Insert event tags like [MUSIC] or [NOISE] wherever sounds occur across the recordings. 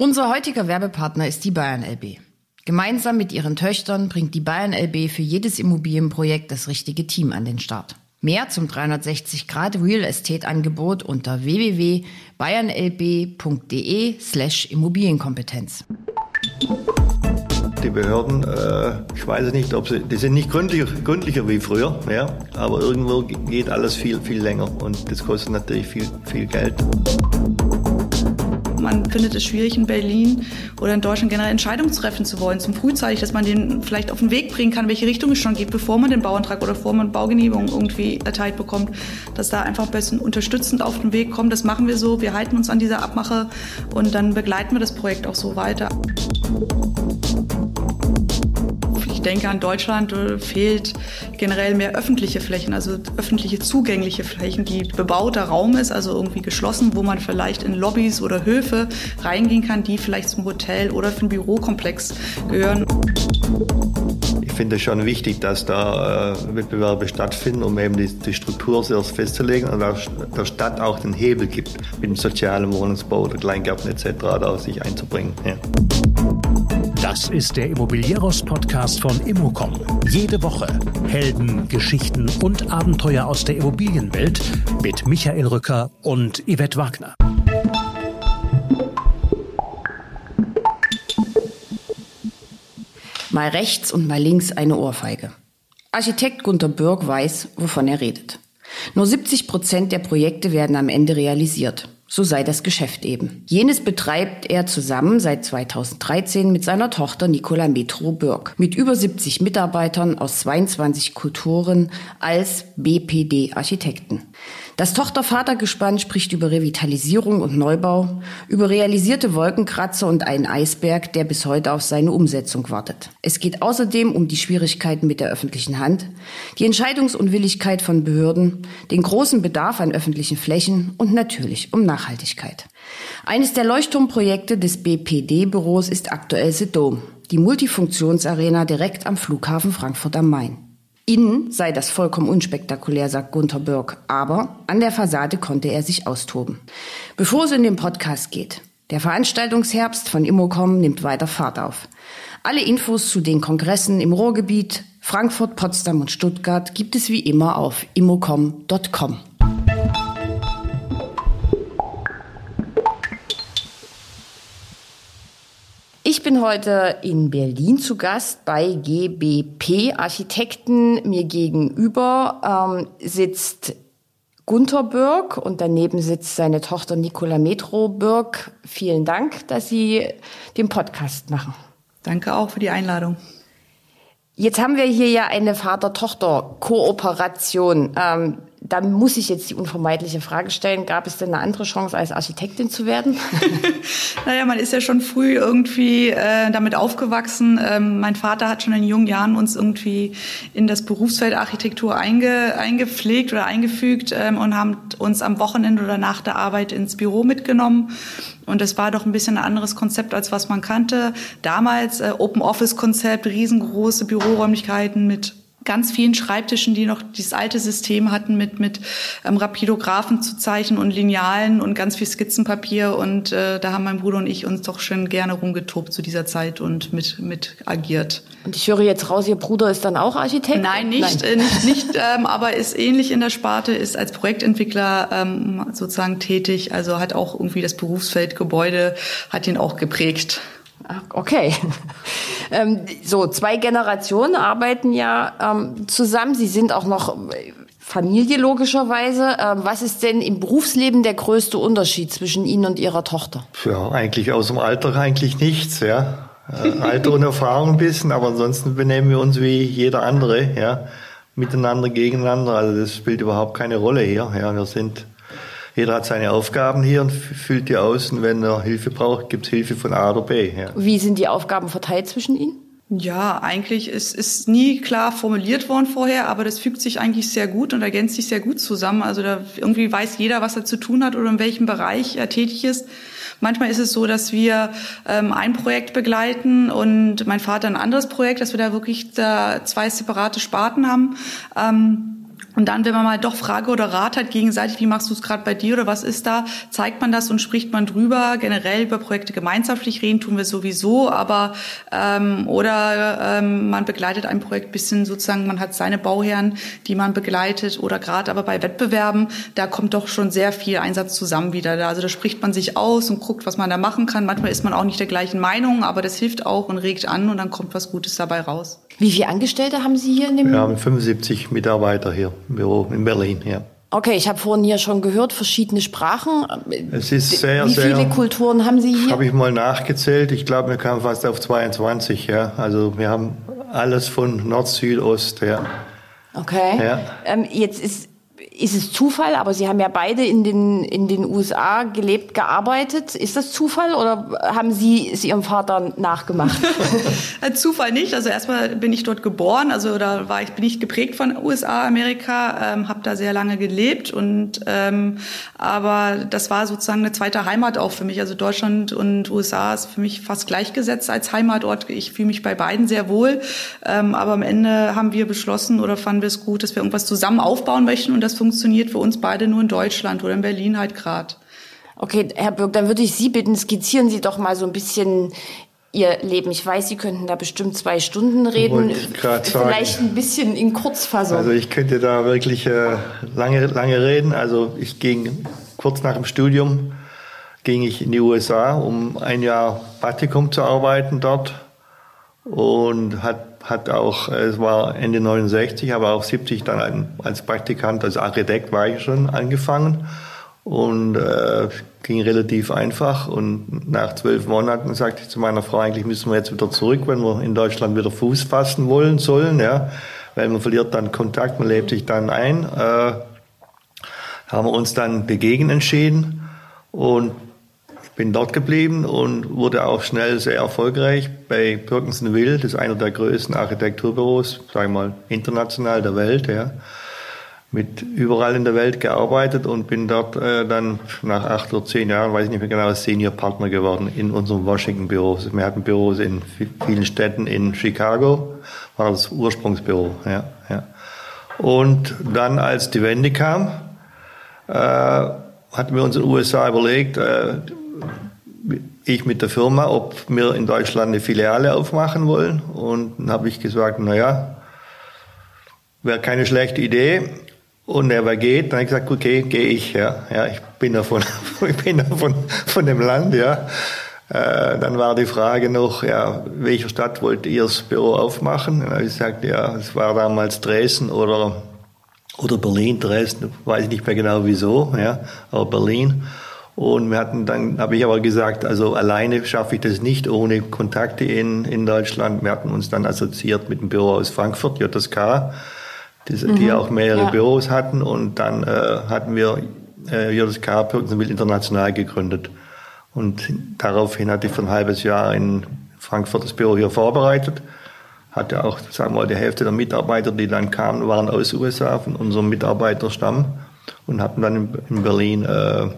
Unser heutiger Werbepartner ist die Bayern LB. Gemeinsam mit ihren Töchtern bringt die Bayern LB für jedes Immobilienprojekt das richtige Team an den Start. Mehr zum 360 Grad Real Estate Angebot unter www.bayernlb.de slash Immobilienkompetenz. Die Behörden, äh, ich weiß nicht, ob sie, die sind nicht gründlicher, gründlicher wie früher, ja, aber irgendwo geht alles viel, viel länger und das kostet natürlich viel, viel Geld. Man findet es schwierig in Berlin oder in Deutschland generell Entscheidungen treffen zu wollen, zum frühzeitig, dass man den vielleicht auf den Weg bringen kann, welche Richtung es schon geht, bevor man den Bauantrag oder bevor man Baugenehmigung irgendwie erteilt bekommt, dass da einfach ein bisschen unterstützend auf den Weg kommt. Das machen wir so, wir halten uns an dieser Abmache und dann begleiten wir das Projekt auch so weiter. Ich denke, an Deutschland äh, fehlt generell mehr öffentliche Flächen, also öffentliche zugängliche Flächen, die bebauter Raum ist, also irgendwie geschlossen, wo man vielleicht in Lobbys oder Höfe reingehen kann, die vielleicht zum Hotel oder für einen Bürokomplex gehören. Ich finde es schon wichtig, dass da äh, Wettbewerbe stattfinden, um eben die, die Struktur sehr festzulegen und auch der Stadt auch den Hebel gibt, mit dem sozialen Wohnungsbau oder Kleingärten etc. da sich einzubringen. Ja. Das ist der Immobilieros-Podcast von Immocom. Jede Woche Helden, Geschichten und Abenteuer aus der Immobilienwelt mit Michael Rücker und Yvette Wagner. Mal rechts und mal links eine Ohrfeige. Architekt Gunter Bürg weiß, wovon er redet. Nur 70 Prozent der Projekte werden am Ende realisiert. So sei das Geschäft eben. Jenes betreibt er zusammen seit 2013 mit seiner Tochter Nicola Metro Bürg. Mit über 70 Mitarbeitern aus 22 Kulturen als BPD Architekten. Das Tochter-Vater-Gespann spricht über Revitalisierung und Neubau, über realisierte Wolkenkratzer und einen Eisberg, der bis heute auf seine Umsetzung wartet. Es geht außerdem um die Schwierigkeiten mit der öffentlichen Hand, die Entscheidungsunwilligkeit von Behörden, den großen Bedarf an öffentlichen Flächen und natürlich um Nachhaltigkeit. Eines der Leuchtturmprojekte des BPD-Büros ist aktuell The Dome, die Multifunktionsarena direkt am Flughafen Frankfurt am Main. Innen sei das vollkommen unspektakulär, sagt Gunther Birk, aber an der Fassade konnte er sich austoben. Bevor es in den Podcast geht, der Veranstaltungsherbst von Immocom nimmt weiter Fahrt auf. Alle Infos zu den Kongressen im Ruhrgebiet, Frankfurt, Potsdam und Stuttgart gibt es wie immer auf immocom.com. Ich bin heute in Berlin zu Gast bei GBP Architekten. Mir gegenüber ähm, sitzt Gunther Birk und daneben sitzt seine Tochter Nicola Metro Birk. Vielen Dank, dass Sie den Podcast machen. Danke auch für die Einladung. Jetzt haben wir hier ja eine Vater-Tochter-Kooperation. Ähm, da muss ich jetzt die unvermeidliche Frage stellen, gab es denn eine andere Chance, als Architektin zu werden? [LAUGHS] naja, man ist ja schon früh irgendwie äh, damit aufgewachsen. Ähm, mein Vater hat schon in jungen Jahren uns irgendwie in das Berufsfeld Architektur einge, eingepflegt oder eingefügt ähm, und haben uns am Wochenende oder nach der Arbeit ins Büro mitgenommen. Und es war doch ein bisschen ein anderes Konzept, als was man kannte. Damals äh, Open Office Konzept, riesengroße Büroräumlichkeiten mit ganz vielen Schreibtischen, die noch dieses alte System hatten mit mit ähm, Rapidographen zu zeichnen und Linealen und ganz viel Skizzenpapier und äh, da haben mein Bruder und ich uns doch schön gerne rumgetobt zu dieser Zeit und mit mit agiert. Und ich höre jetzt raus, Ihr Bruder ist dann auch Architekt? Nein, nicht Nein. Äh, nicht, [LAUGHS] nicht ähm, aber ist ähnlich in der Sparte, ist als Projektentwickler ähm, sozusagen tätig, also hat auch irgendwie das Berufsfeld Gebäude hat ihn auch geprägt. Okay. [LAUGHS] Ähm, so, zwei Generationen arbeiten ja ähm, zusammen. Sie sind auch noch Familie logischerweise. Ähm, was ist denn im Berufsleben der größte Unterschied zwischen Ihnen und Ihrer Tochter? Ja, eigentlich aus dem Alter eigentlich nichts, ja. Äh, Alter und Erfahrung ein bisschen, aber ansonsten benehmen wir uns wie jeder andere, ja. Miteinander, gegeneinander. Also das spielt überhaupt keine Rolle hier. Ja, wir sind jeder hat seine Aufgaben hier und füllt die aus. Und wenn er Hilfe braucht, gibt es Hilfe von A oder B. Ja. Wie sind die Aufgaben verteilt zwischen Ihnen? Ja, eigentlich ist, ist nie klar formuliert worden vorher, aber das fügt sich eigentlich sehr gut und ergänzt sich sehr gut zusammen. Also da irgendwie weiß jeder, was er zu tun hat oder in welchem Bereich er tätig ist. Manchmal ist es so, dass wir ähm, ein Projekt begleiten und mein Vater ein anderes Projekt, dass wir da wirklich da zwei separate Sparten haben. Ähm, Und dann, wenn man mal doch Frage oder Rat hat gegenseitig, wie machst du es gerade bei dir oder was ist da, zeigt man das und spricht man drüber. Generell über Projekte gemeinschaftlich reden tun wir sowieso, aber ähm, oder ähm, man begleitet ein Projekt bisschen sozusagen, man hat seine Bauherren, die man begleitet oder gerade aber bei Wettbewerben, da kommt doch schon sehr viel Einsatz zusammen wieder. Also da spricht man sich aus und guckt, was man da machen kann. Manchmal ist man auch nicht der gleichen Meinung, aber das hilft auch und regt an und dann kommt was Gutes dabei raus. Wie viele Angestellte haben Sie hier in dem? Wir haben 75 Mitarbeiter hier im Büro in Berlin, ja. Okay, ich habe vorhin hier schon gehört, verschiedene Sprachen. Es ist sehr, Wie sehr. viele Kulturen haben Sie hier? Habe ich mal nachgezählt. Ich glaube, wir kamen fast auf 22, ja. Also wir haben alles von Nord, Süd, Ost, ja. Okay. Ja. Ähm, jetzt ist, ist es Zufall, aber Sie haben ja beide in den, in den USA gelebt, gearbeitet. Ist das Zufall oder haben Sie es Ihrem Vater nachgemacht? [LAUGHS] [LAUGHS] Äh, Zufall nicht. Also erstmal bin ich dort geboren, also da war ich bin ich geprägt von USA, Amerika, ähm, habe da sehr lange gelebt und ähm, aber das war sozusagen eine zweite Heimat auch für mich. Also Deutschland und USA ist für mich fast gleichgesetzt als Heimatort. Ich fühle mich bei beiden sehr wohl, ähm, aber am Ende haben wir beschlossen oder fanden wir es gut, dass wir irgendwas zusammen aufbauen möchten und das funktioniert für uns beide nur in Deutschland oder in Berlin halt gerade. Okay, Herr Birk, dann würde ich Sie bitten, skizzieren Sie doch mal so ein bisschen Ihr Leben. Ich weiß, Sie könnten da bestimmt zwei Stunden reden. Grad sagen. Vielleicht ein bisschen in Kurzfassung. Also ich könnte da wirklich äh, lange, lange reden. Also ich ging kurz nach dem Studium ging ich in die USA, um ein Jahr Praktikum zu arbeiten dort und hat hat auch, es war Ende 69, aber auch 70 dann als Praktikant, als Architekt war ich schon angefangen. Und äh, ging relativ einfach. Und nach zwölf Monaten sagte ich zu meiner Frau, eigentlich müssen wir jetzt wieder zurück, wenn wir in Deutschland wieder Fuß fassen wollen sollen, ja, weil man verliert dann Kontakt, man lebt sich dann ein. Äh, haben wir uns dann dagegen entschieden. Und bin dort geblieben und wurde auch schnell sehr erfolgreich bei Perkinson Will, das ist einer der größten Architekturbüros, sagen wir mal international der Welt, ja. Mit überall in der Welt gearbeitet und bin dort äh, dann nach acht oder zehn Jahren, weiß ich nicht mehr genau, Senior Partner geworden in unserem Washington-Büro. Wir hatten Büros in vielen Städten in Chicago, war das Ursprungsbüro, ja, ja. Und dann, als die Wende kam, äh, hatten wir uns in den USA überlegt, äh, ich mit der Firma, ob wir in Deutschland eine Filiale aufmachen wollen. Und dann habe ich gesagt, na ja, wäre keine schlechte Idee. Und er wer geht, dann habe ich gesagt, okay, gehe ich, ja, ja, ich bin ja von, [LAUGHS] ich bin ja von, dem Land, ja. Äh, dann war die Frage noch, ja, welcher Stadt wollt ihr das Büro aufmachen? Dann habe ich gesagt, ja, es war damals Dresden oder, oder Berlin, Dresden, weiß ich nicht mehr genau wieso, ja, aber Berlin. Und wir hatten dann, habe ich aber gesagt, also alleine schaffe ich das nicht ohne Kontakte in, in Deutschland. Wir hatten uns dann assoziiert mit dem Büro aus Frankfurt, JSK, die, die auch mehrere ja. Büros hatten. Und dann äh, hatten wir äh, JSK Pirkensenwil International gegründet. Und daraufhin hatte ich für ein halbes Jahr in Frankfurt das Büro hier vorbereitet. Hatte auch, sagen wir mal, die Hälfte der Mitarbeiter, die dann kamen, waren aus USA, von unserem Mitarbeiterstamm. Und hatten dann in, in Berlin, äh,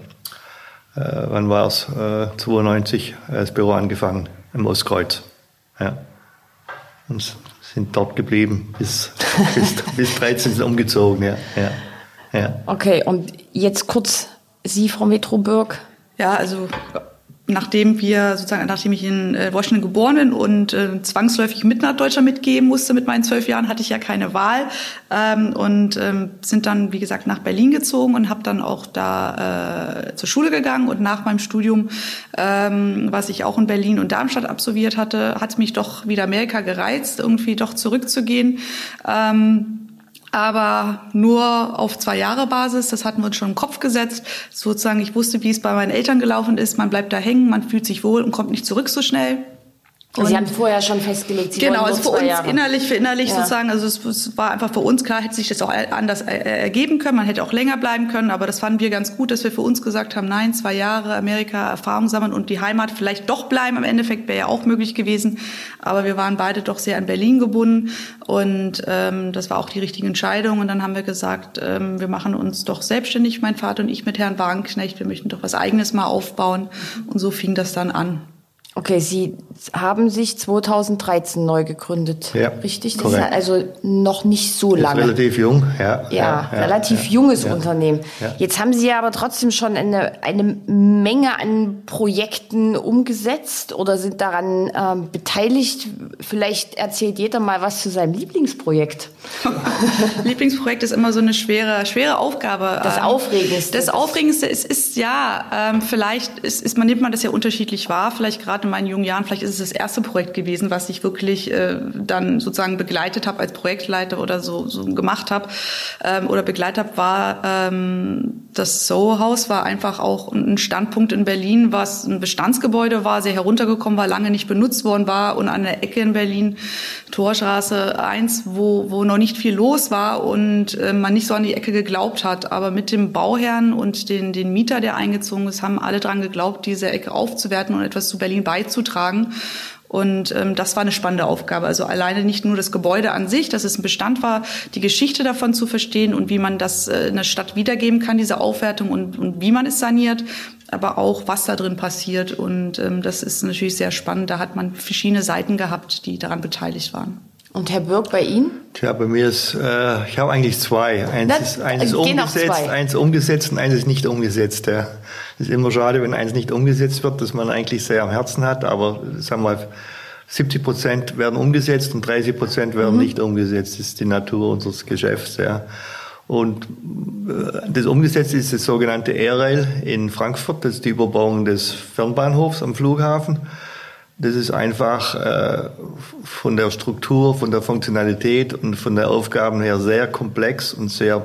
wann war es, äh, 92, äh, das Büro angefangen, im Ostkreuz. Ja. Und sind dort geblieben, bis, [LAUGHS] bis, bis 13 sind umgezogen, ja. ja. ja. Okay, und jetzt kurz Sie, Frau Metroburg. Ja, also nachdem wir sozusagen, nachdem ich in äh, Washington geboren bin und äh, zwangsläufig mit nach Deutschland mitgeben musste mit meinen zwölf Jahren, hatte ich ja keine Wahl ähm, und ähm, sind dann, wie gesagt, nach Berlin gezogen und habe dann auch da äh, zur Schule gegangen und nach meinem Studium, ähm, was ich auch in Berlin und Darmstadt absolviert hatte, hat mich doch wieder Amerika gereizt, irgendwie doch zurückzugehen. Ähm, aber nur auf zwei Jahre Basis. Das hatten wir uns schon im Kopf gesetzt. Sozusagen, ich wusste, wie es bei meinen Eltern gelaufen ist. Man bleibt da hängen, man fühlt sich wohl und kommt nicht zurück so schnell. Und Sie haben vorher schon festgelegt, Sie genau, also für uns Jahre. innerlich, für innerlich Ja. sozusagen, also es, es war einfach für uns klar, hätte sich das auch anders ergeben können. Man hätte auch länger bleiben können, aber das fanden wir ganz gut, dass wir für uns gesagt haben, nein, zwei Jahre Amerika Erfahrung sammeln und die Heimat vielleicht doch bleiben. Im Endeffekt wäre ja auch möglich gewesen, aber wir waren beide doch sehr an Berlin gebunden und ähm, das war auch die richtige Entscheidung. Und dann haben wir gesagt, ähm, wir machen uns doch selbstständig, mein Vater und ich mit Herrn Wagenknecht. Wir möchten doch was Eigenes mal aufbauen und so fing das dann an. Okay, Sie haben sich 2013 neu gegründet, ja, richtig? Das korrekt. ist also noch nicht so lange. Ist relativ jung, ja. Ja, ja relativ junges Unternehmen. Jetzt haben Sie ja aber trotzdem schon eine, eine Menge an Projekten umgesetzt oder sind daran ähm, beteiligt. Vielleicht erzählt jeder mal was zu seinem Lieblingsprojekt. [LAUGHS] Lieblingsprojekt ist immer so eine schwere, schwere Aufgabe. Das ähm, Aufregendste. Das Aufregendste ist, ist ja, ähm, vielleicht ist, ist man nimmt man das ja unterschiedlich wahr, vielleicht gerade in meinen jungen Jahren, vielleicht ist es das erste Projekt gewesen, was ich wirklich äh, dann sozusagen begleitet habe als Projektleiter oder so, so gemacht habe ähm, oder begleitet habe, war ähm, das Soho-Haus, war einfach auch ein Standpunkt in Berlin, was ein Bestandsgebäude war, sehr heruntergekommen war, lange nicht benutzt worden war und an der Ecke in Berlin, Torstraße 1, wo, wo noch nicht viel los war und äh, man nicht so an die Ecke geglaubt hat. Aber mit dem Bauherrn und den, den Mieter, der eingezogen ist, haben alle dran geglaubt, diese Ecke aufzuwerten und etwas zu Berlin beizutragen. Und ähm, das war eine spannende Aufgabe. Also alleine nicht nur das Gebäude an sich, dass es ein Bestand war, die Geschichte davon zu verstehen und wie man das äh, in der Stadt wiedergeben kann, diese Aufwertung und, und wie man es saniert, aber auch was da drin passiert. Und ähm, das ist natürlich sehr spannend. Da hat man verschiedene Seiten gehabt, die daran beteiligt waren. Und Herr Birk, bei Ihnen? Tja, bei mir ist, äh, ich habe eigentlich zwei. Eins Na, ist, eins ist umgesetzt, eins umgesetzt und eins ist nicht umgesetzt. Ja. Ist immer schade, wenn eins nicht umgesetzt wird, das man eigentlich sehr am Herzen hat, aber sagen wir mal, 70 Prozent werden umgesetzt und 30 Prozent werden mhm. nicht umgesetzt. Das ist die Natur unseres Geschäfts. Ja. Und äh, das umgesetzt ist das sogenannte Air-Rail in Frankfurt, das ist die Überbauung des Fernbahnhofs am Flughafen. Das ist einfach äh, von der Struktur, von der Funktionalität und von der Aufgaben her sehr komplex und sehr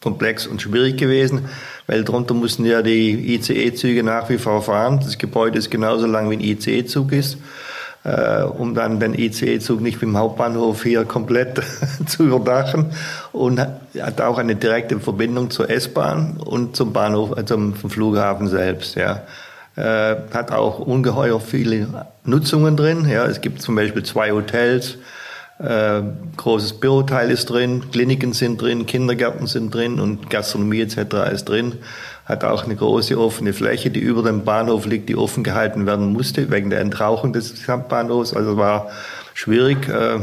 komplex und schwierig gewesen, weil darunter mussten ja die ICE-Züge nach wie vor fahren. Das Gebäude ist genauso lang wie ein ICE-Zug ist, äh, um dann den ICE-Zug nicht dem Hauptbahnhof hier komplett [LAUGHS] zu überdachen und hat auch eine direkte Verbindung zur S-Bahn und zum Bahnhof, also zum Flughafen selbst. Ja äh, hat auch ungeheuer viele Nutzungen drin. Ja, es gibt zum Beispiel zwei Hotels, äh, großes Büroteil ist drin, Kliniken sind drin, Kindergärten sind drin und Gastronomie etc. ist drin. Hat auch eine große offene Fläche, die über dem Bahnhof liegt, die offen gehalten werden musste wegen der Entrauchung des Bahnhofs. Also war schwierig. Äh,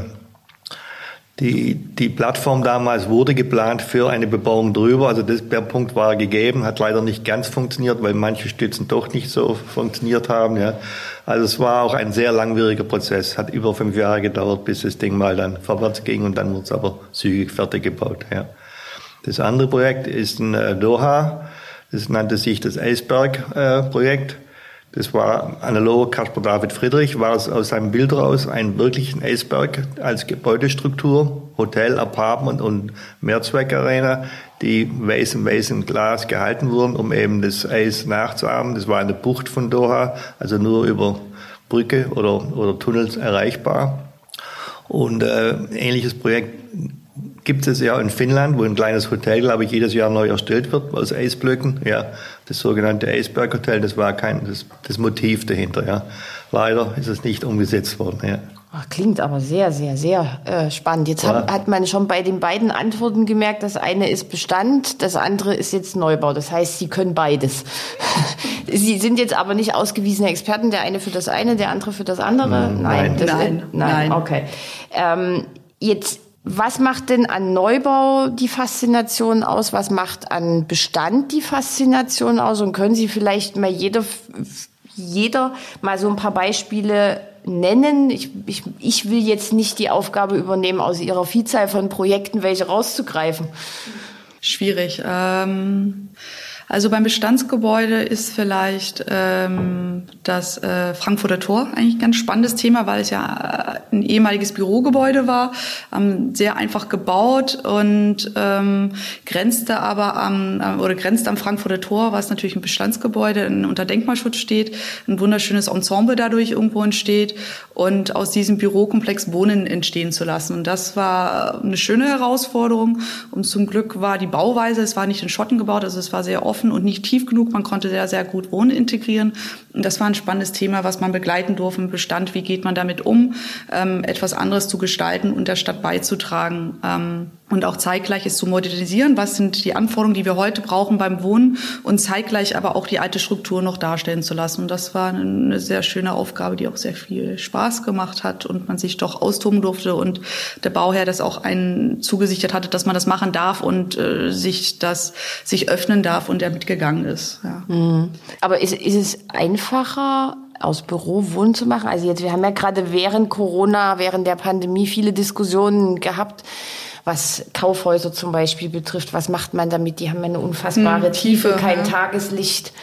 die, die Plattform damals wurde geplant für eine Bebauung drüber. Also das, der Punkt war gegeben, hat leider nicht ganz funktioniert, weil manche Stützen doch nicht so funktioniert haben. Ja. Also es war auch ein sehr langwieriger Prozess. Hat über fünf Jahre gedauert, bis das Ding mal dann vorwärts ging und dann wurde es aber zügig fertig gebaut. Ja. Das andere Projekt ist in äh, Doha. Das nannte sich das Eisberg-Projekt. Das war analog Caspar David Friedrich, war es aus seinem Bild raus ein wirklichen Eisberg als Gebäudestruktur, Hotel, Apartment und Mehrzweckarena, die weiß im weißen Glas gehalten wurden, um eben das Eis nachzuahmen. Das war eine Bucht von Doha, also nur über Brücke oder, oder Tunnels erreichbar. Und äh, ähnliches Projekt gibt es ja in Finnland, wo ein kleines Hotel, glaube ich, jedes Jahr neu erstellt wird aus Eisblöcken. Ja, das sogenannte Eisberg Hotel, das war kein das, das Motiv dahinter. Ja, leider ist es nicht umgesetzt worden. Ja. Ach, klingt aber sehr, sehr, sehr äh, spannend. Jetzt ja. hat, hat man schon bei den beiden Antworten gemerkt, das eine ist Bestand, das andere ist jetzt Neubau. Das heißt, Sie können beides. [LAUGHS] Sie sind jetzt aber nicht ausgewiesene Experten, der eine für das eine, der andere für das andere. Nein, nein, das nein, ist, nein. Okay. Ähm, jetzt was macht denn an Neubau die Faszination aus? Was macht an Bestand die Faszination aus? Und können Sie vielleicht mal jeder, jeder mal so ein paar Beispiele nennen? Ich, ich, ich will jetzt nicht die Aufgabe übernehmen, aus Ihrer Vielzahl von Projekten welche rauszugreifen. Schwierig. Ähm also beim Bestandsgebäude ist vielleicht ähm, das äh, Frankfurter Tor eigentlich ein ganz spannendes Thema, weil es ja äh, ein ehemaliges Bürogebäude war, ähm, sehr einfach gebaut und ähm, grenzte aber am äh, oder grenzt am Frankfurter Tor, was natürlich ein Bestandsgebäude ein, unter Denkmalschutz steht, ein wunderschönes Ensemble dadurch irgendwo entsteht und aus diesem Bürokomplex Wohnen entstehen zu lassen. Und das war eine schöne Herausforderung. Und zum Glück war die Bauweise, es war nicht in Schotten gebaut, also es war sehr offen offen und nicht tief genug. Man konnte sehr, sehr gut Wohnen integrieren. Das war ein spannendes Thema, was man begleiten durfte im Bestand. Wie geht man damit um, ähm, etwas anderes zu gestalten und der Stadt beizutragen ähm, und auch zeitgleich es zu modernisieren. Was sind die Anforderungen, die wir heute brauchen beim Wohnen und zeitgleich aber auch die alte Struktur noch darstellen zu lassen. Und das war eine sehr schöne Aufgabe, die auch sehr viel Spaß gemacht hat und man sich doch austoben durfte und der Bauherr das auch einen zugesichert hatte, dass man das machen darf und äh, sich das sich öffnen darf und der mitgegangen ist. Ja. Mhm. Aber ist, ist es einfacher, aus Büro Wohnen zu machen? Also jetzt, wir haben ja gerade während Corona, während der Pandemie viele Diskussionen gehabt, was Kaufhäuser zum Beispiel betrifft. Was macht man damit? Die haben ja eine unfassbare hm, Tiefe, Tiefe, kein ja. Tageslicht.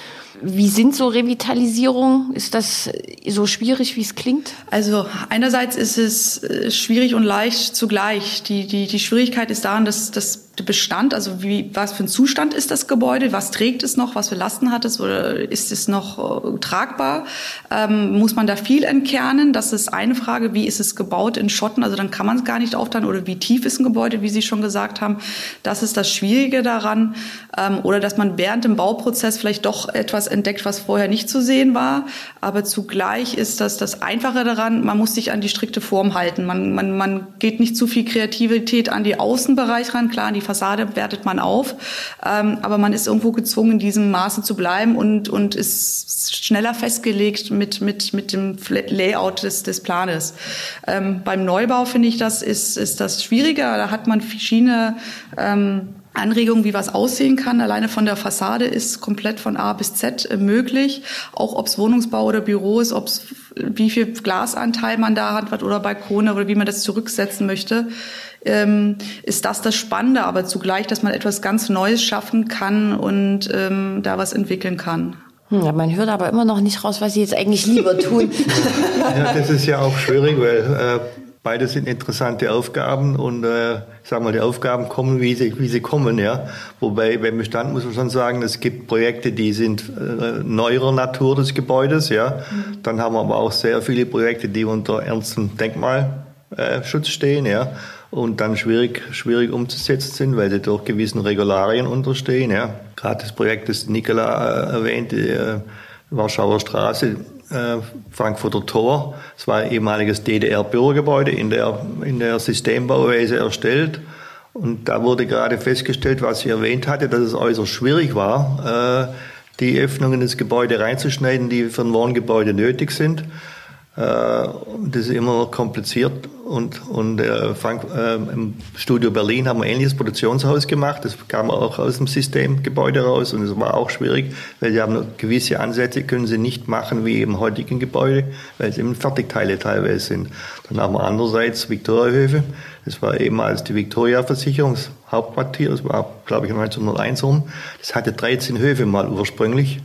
Wie sind so Revitalisierungen? Ist das so schwierig, wie es klingt? Also einerseits ist es äh, schwierig und leicht zugleich. Die, die, die Schwierigkeit ist daran, dass, dass Bestand, also wie, was für ein Zustand ist das Gebäude, was trägt es noch, was für Lasten hat es oder ist es noch äh, tragbar? Ähm, muss man da viel entkernen? Das ist eine Frage. Wie ist es gebaut in Schotten? Also dann kann man es gar nicht aufteilen. Oder wie tief ist ein Gebäude, wie Sie schon gesagt haben? Das ist das Schwierige daran. Ähm, oder dass man während dem Bauprozess vielleicht doch etwas entdeckt, was vorher nicht zu sehen war. Aber zugleich ist das das Einfache daran, man muss sich an die strikte Form halten. Man, man, man geht nicht zu viel Kreativität an die Außenbereich ran, klar, an die Fassade wertet man auf, ähm, aber man ist irgendwo gezwungen, in diesem Maße zu bleiben und, und ist schneller festgelegt mit, mit, mit dem Layout des, des Planes. Ähm, beim Neubau finde ich, das ist, ist das schwieriger. Da hat man verschiedene ähm, Anregungen, wie was aussehen kann. Alleine von der Fassade ist komplett von A bis Z äh, möglich. Auch ob es Wohnungsbau oder Büro ist, ob es wie viel Glasanteil man da hat oder Balkone oder wie man das zurücksetzen möchte ähm, ist das das Spannende, aber zugleich, dass man etwas ganz Neues schaffen kann und ähm, da was entwickeln kann. Ja, man hört aber immer noch nicht raus, was sie jetzt eigentlich lieber tun. [LAUGHS] ja, das ist ja auch schwierig, weil äh, beide sind interessante Aufgaben und äh, ich sag mal, die Aufgaben kommen, wie sie, wie sie kommen, ja. Wobei beim Bestand muss man schon sagen, es gibt Projekte, die sind äh, neuerer Natur des Gebäudes, ja. Mhm. Dann haben wir aber auch sehr viele Projekte, die unter ernstem Denkmalschutz stehen, ja und dann schwierig, schwierig umzusetzen sind, weil sie durch gewissen Regularien unterstehen. Ja. Gerade das Projekt, das Nikola äh, erwähnt, die äh, Warschauer Straße, äh, Frankfurter Tor, es war ein ehemaliges DDR-Bürgergebäude in der, in der Systembauweise erstellt. Und da wurde gerade festgestellt, was ich erwähnt hatte, dass es äußerst schwierig war, äh, die Öffnungen ins Gebäude reinzuschneiden, die für ein Wohngebäude nötig sind. Äh, das ist immer kompliziert und, und äh, Frank, äh, im Studio Berlin haben wir ein ähnliches Produktionshaus gemacht. Das kam auch aus dem Systemgebäude raus und es war auch schwierig, weil sie haben gewisse Ansätze können sie nicht machen wie im heutigen Gebäude, weil es eben Fertigteile teilweise sind. Dann haben wir andererseits Viktoriahöfe. Das war ehemals die Viktoria-Versicherungshauptquartier. Das war, glaube ich, 1901 rum. Das hatte 13 Höfe mal ursprünglich.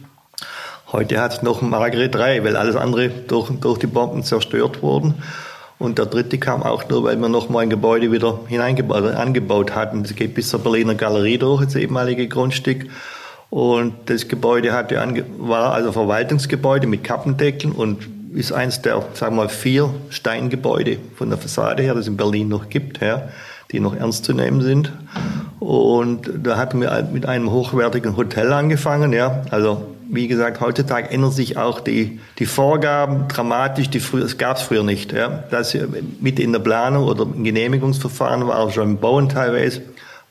Heute hat es noch Margaret 3, weil alles andere durch, durch die Bomben zerstört wurden. Und der dritte kam auch nur, weil wir noch mal ein Gebäude wieder hineingebaut, also angebaut hatten. Das geht bis zur Berliner Galerie durch, das ehemalige Grundstück. Und das Gebäude hatte, war also Verwaltungsgebäude mit Kappendeckeln und ist eins der, sagen wir mal, vier Steingebäude von der Fassade her, das es in Berlin noch gibt, ja, die noch ernst zu nehmen sind. Und da hatten wir mit einem hochwertigen Hotel angefangen, ja, also wie gesagt, heutzutage ändern sich auch die, die Vorgaben dramatisch, die früher, das gab es früher nicht. Ja. Das mit in der Planung oder im Genehmigungsverfahren war auch schon im Bauen teilweise,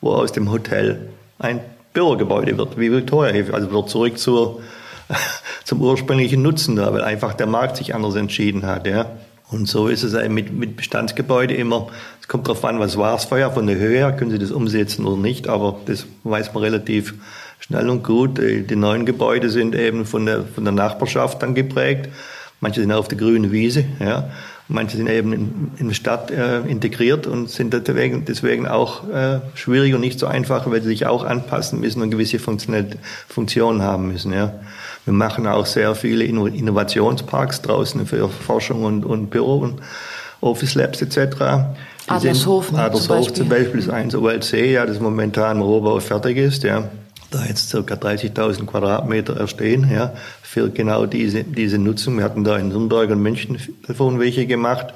wo aus dem Hotel ein Bürogebäude wird, wie Victoria, also wird zurück zur, [LAUGHS] zum ursprünglichen Nutzen da, weil einfach der Markt sich anders entschieden hat. Ja. Und so ist es mit, mit Bestandsgebäude immer. Es kommt darauf an, was war es vorher, von der Höhe her, können Sie das umsetzen oder nicht, aber das weiß man relativ schnell und gut. Die neuen Gebäude sind eben von der, von der Nachbarschaft dann geprägt. Manche sind auf der grünen Wiese, ja. Manche sind eben in, in der Stadt äh, integriert und sind deswegen, deswegen auch äh, schwierig und nicht so einfach, weil sie sich auch anpassen müssen und gewisse Funktionen haben müssen. Ja. Wir machen auch sehr viele Innovationsparks draußen für Forschung und, und Büro und Office Labs etc. Adlershof, Adlershof zum Beispiel ist eins OLC, ja, das momentan im Rohbau fertig ist. Ja da jetzt ca. 30.000 Quadratmeter erstehen, ja, für genau diese, diese Nutzung. Wir hatten da in Nürnberg und München welche gemacht.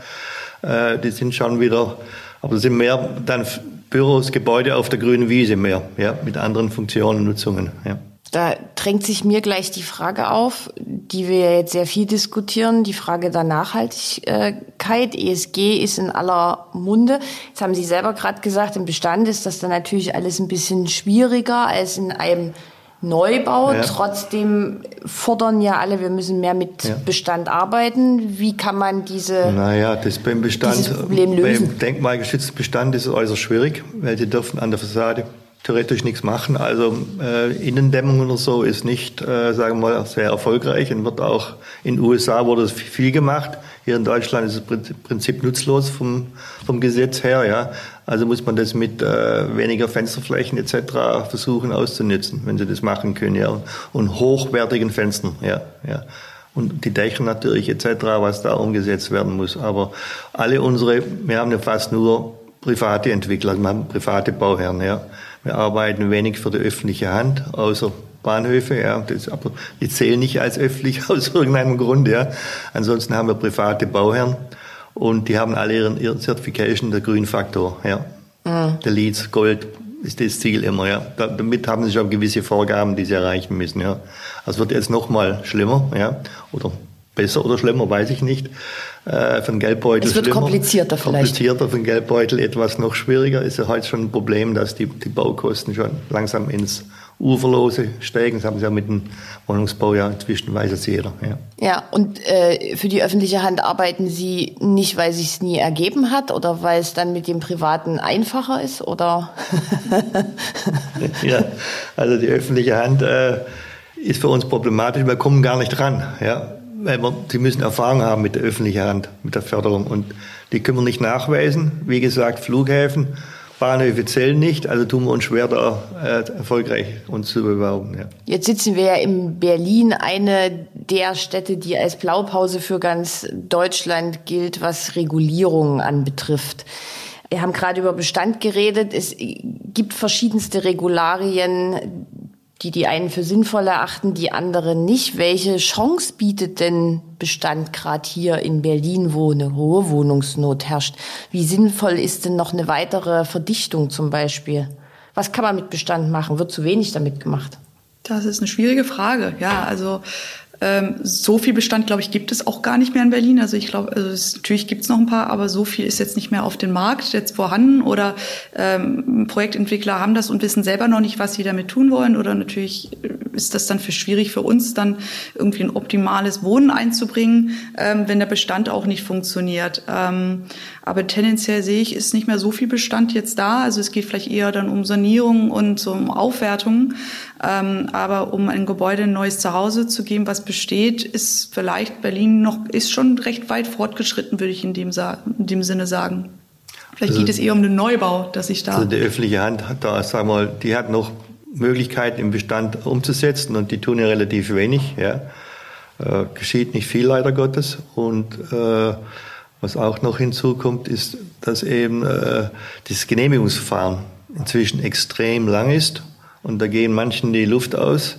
Äh, die sind schon wieder, aber sind mehr dann Büros, Gebäude auf der grünen Wiese mehr, ja, mit anderen Funktionen, Nutzungen, ja. Da drängt sich mir gleich die Frage auf, die wir jetzt sehr viel diskutieren, die Frage der Nachhaltigkeit. ESG ist in aller Munde. Jetzt haben Sie selber gerade gesagt, im Bestand ist das dann natürlich alles ein bisschen schwieriger als in einem Neubau. Ja. Trotzdem fordern ja alle, wir müssen mehr mit ja. Bestand arbeiten. Wie kann man diese naja, das beim Bestand, Problem lösen? Beim denkmalgeschützten Bestand ist es äußerst schwierig, weil sie dürfen an der Fassade theoretisch nichts machen. Also äh, Innendämmung oder so ist nicht, äh, sagen wir mal, sehr erfolgreich und wird auch in den USA wurde es viel gemacht. Hier in Deutschland ist es im Prinzip nutzlos vom, vom Gesetz her. Ja. Also muss man das mit äh, weniger Fensterflächen etc. versuchen auszunutzen, wenn sie das machen können. Ja. Und hochwertigen Fenstern. Ja, ja. Und die Dächer natürlich etc., was da umgesetzt werden muss. Aber alle unsere, wir haben ja fast nur private Entwickler, wir haben private Bauherren. Ja. Wir arbeiten wenig für die öffentliche Hand, außer Bahnhöfe, ja, das, aber die zählen nicht als öffentlich [LAUGHS] aus irgendeinem Grund, ja. Ansonsten haben wir private Bauherren und die haben alle ihren, ihren Certification, der Grünfaktor, ja. Mhm. Der Leads, Gold ist das Ziel immer, ja. Da, damit haben sie schon gewisse Vorgaben, die sie erreichen müssen, ja. Also wird jetzt noch mal schlimmer, ja, oder besser oder schlimmer, weiß ich nicht. Äh, von Geldbeutel Es wird schlimmer. komplizierter vielleicht. Komplizierter, von Geldbeutel etwas noch schwieriger. Ist ja heute schon ein Problem, dass die, die Baukosten schon langsam ins Uferlose steigen. Das haben sie ja mit dem Wohnungsbau ja inzwischen weiß es jeder. Ja, ja und äh, für die öffentliche Hand arbeiten Sie nicht, weil sich es nie ergeben hat oder weil es dann mit dem Privaten einfacher ist? Oder? [LAUGHS] ja, also die öffentliche Hand äh, ist für uns problematisch. Wir kommen gar nicht dran. Ja, weil wir, sie müssen Erfahrung haben mit der öffentlichen Hand, mit der Förderung. Und die können wir nicht nachweisen. Wie gesagt, Flughäfen, Bahnhöfe zählen nicht, also tun wir uns schwer, da äh, erfolgreich uns zu bewerben. Ja. Jetzt sitzen wir ja in Berlin, eine der Städte, die als Blaupause für ganz Deutschland gilt, was Regulierungen anbetrifft. Wir haben gerade über Bestand geredet. Es gibt verschiedenste Regularien, die die einen für sinnvoll erachten, die anderen nicht. Welche Chance bietet denn Bestand gerade hier in Berlin, wo eine hohe Wohnungsnot herrscht? Wie sinnvoll ist denn noch eine weitere Verdichtung zum Beispiel? Was kann man mit Bestand machen? Wird zu wenig damit gemacht? Das ist eine schwierige Frage. Ja, also ähm, so viel Bestand, glaube ich, gibt es auch gar nicht mehr in Berlin. Also ich glaube, also es, natürlich gibt es noch ein paar, aber so viel ist jetzt nicht mehr auf dem Markt jetzt vorhanden. Oder ähm, Projektentwickler haben das und wissen selber noch nicht, was sie damit tun wollen. Oder natürlich ist das dann für schwierig für uns, dann irgendwie ein optimales Wohnen einzubringen, ähm, wenn der Bestand auch nicht funktioniert. Ähm, aber tendenziell sehe ich, ist nicht mehr so viel Bestand jetzt da. Also es geht vielleicht eher dann um Sanierung und so um Aufwertung. Ähm, aber um ein Gebäude ein neues Zuhause zu geben, was besteht, ist vielleicht Berlin noch, ist schon recht weit fortgeschritten, würde ich in dem, in dem Sinne sagen. Vielleicht also, geht es eher um den Neubau, dass ich da. Also die öffentliche Hand hat da, sagen wir mal, die hat noch Möglichkeiten im Bestand umzusetzen und die tun ja relativ wenig. Ja. Äh, geschieht nicht viel leider Gottes. Und äh, was auch noch hinzukommt, ist, dass eben äh, das Genehmigungsverfahren inzwischen extrem lang ist und da gehen manchen die Luft aus,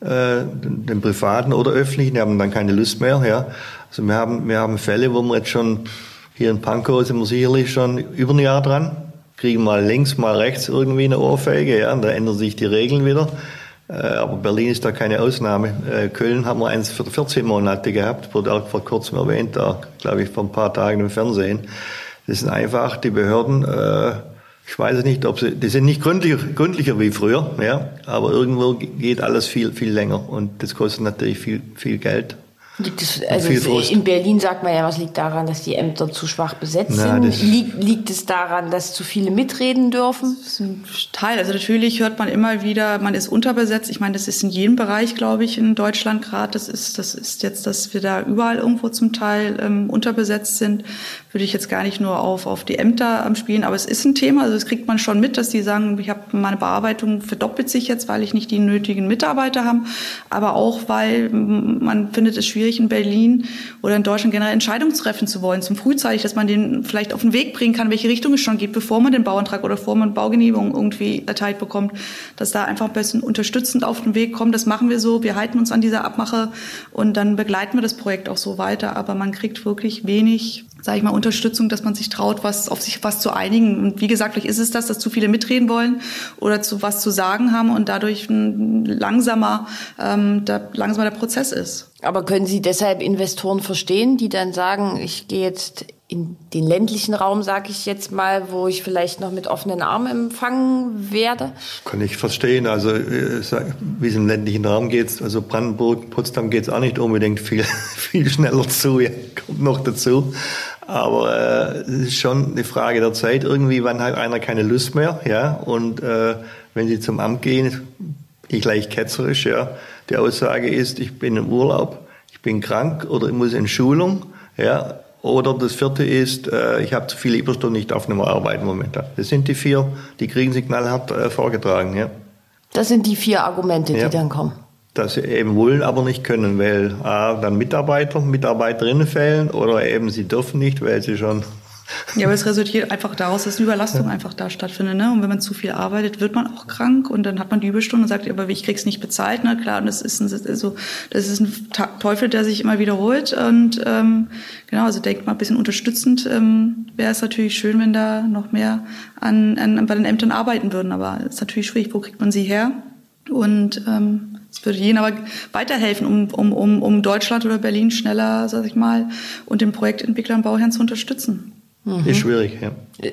äh, den privaten oder öffentlichen, die haben dann keine Lust mehr. Ja. Also wir haben, wir haben Fälle, wo wir jetzt schon hier in Pankow sind wir sicherlich schon über ein Jahr dran, kriegen mal links, mal rechts irgendwie eine Ohrfeige, ja, und da ändern sich die Regeln wieder. Äh, aber Berlin ist da keine Ausnahme. Äh, Köln haben wir eins für 14 Monate gehabt, wurde auch vor kurzem erwähnt, da glaube ich vor ein paar Tagen im Fernsehen. Das sind einfach die Behörden, äh, ich weiß nicht, ob sie, die sind nicht gründlicher, gründlicher wie früher, ja, aber irgendwo geht alles viel, viel länger und das kostet natürlich viel, viel Geld. Liegt es, also in Berlin sagt man ja, was liegt daran, dass die Ämter zu schwach besetzt Na, sind? Liegt, liegt es daran, dass zu viele mitreden dürfen? Das ist ein Teil. Also natürlich hört man immer wieder, man ist unterbesetzt. Ich meine, das ist in jedem Bereich, glaube ich, in Deutschland gerade. Das ist, das ist jetzt, dass wir da überall irgendwo zum Teil ähm, unterbesetzt sind. Würde ich jetzt gar nicht nur auf, auf die Ämter am spielen, aber es ist ein Thema. Also das kriegt man schon mit, dass die sagen, ich habe meine Bearbeitung verdoppelt sich jetzt, weil ich nicht die nötigen Mitarbeiter habe, aber auch, weil man findet es schwierig, in Berlin oder in Deutschland generell Entscheidungen treffen zu wollen, zum frühzeitig, dass man den vielleicht auf den Weg bringen kann, welche Richtung es schon geht, bevor man den Bauantrag oder bevor man Baugenehmigung irgendwie erteilt bekommt, dass da einfach ein bisschen unterstützend auf den Weg kommt. Das machen wir so, wir halten uns an dieser Abmache und dann begleiten wir das Projekt auch so weiter. Aber man kriegt wirklich wenig sage ich mal, Unterstützung, dass man sich traut, was auf sich was zu einigen. Und wie gesagt, vielleicht ist es das, dass zu viele mitreden wollen oder zu was zu sagen haben und dadurch ein langsamer, ähm, der, langsamer der Prozess ist. Aber können Sie deshalb Investoren verstehen, die dann sagen, ich gehe jetzt in den ländlichen Raum, sage ich jetzt mal, wo ich vielleicht noch mit offenen Armen empfangen werde? Kann ich verstehen. Also äh, wie es im ländlichen Raum geht, also Brandenburg, Potsdam geht es auch nicht unbedingt viel, [LAUGHS] viel schneller zu, ja, kommt noch dazu. Aber äh, es ist schon eine Frage der Zeit. Irgendwie, wann hat einer keine Lust mehr, ja? Und äh, wenn sie zum Amt gehen, ich gleich ketzerisch, ja. Die Aussage ist, ich bin im Urlaub, ich bin krank oder ich muss in Schulung, ja. Oder das vierte ist, äh, ich habe zu viele Überstunden, ich darf nicht mehr arbeiten momentan. Das sind die vier, die kriegen sie knallhart äh, vorgetragen, ja. Das sind die vier Argumente, die ja. dann kommen dass sie eben wollen, aber nicht können, weil A, dann Mitarbeiter, Mitarbeiterinnen fehlen oder eben sie dürfen nicht, weil sie schon ja, aber es resultiert einfach daraus, dass eine Überlastung ja. einfach da stattfindet. Ne? Und wenn man zu viel arbeitet, wird man auch krank und dann hat man die Überstunde und sagt, aber ich krieg's nicht bezahlt. Ne? Klar, und das ist ein, also, das ist ein Teufel, der sich immer wiederholt. Und ähm, genau, also denkt mal ein bisschen unterstützend, ähm, wäre es natürlich schön, wenn da noch mehr an, an, bei den Ämtern arbeiten würden. Aber es ist natürlich schwierig, wo kriegt man sie her? Und ähm, es würde jenen aber weiterhelfen, um, um, um, um Deutschland oder Berlin schneller, sag ich mal, und den Projektentwicklern, Bauherren zu unterstützen. Mhm. Ist schwierig, ja. [LAUGHS]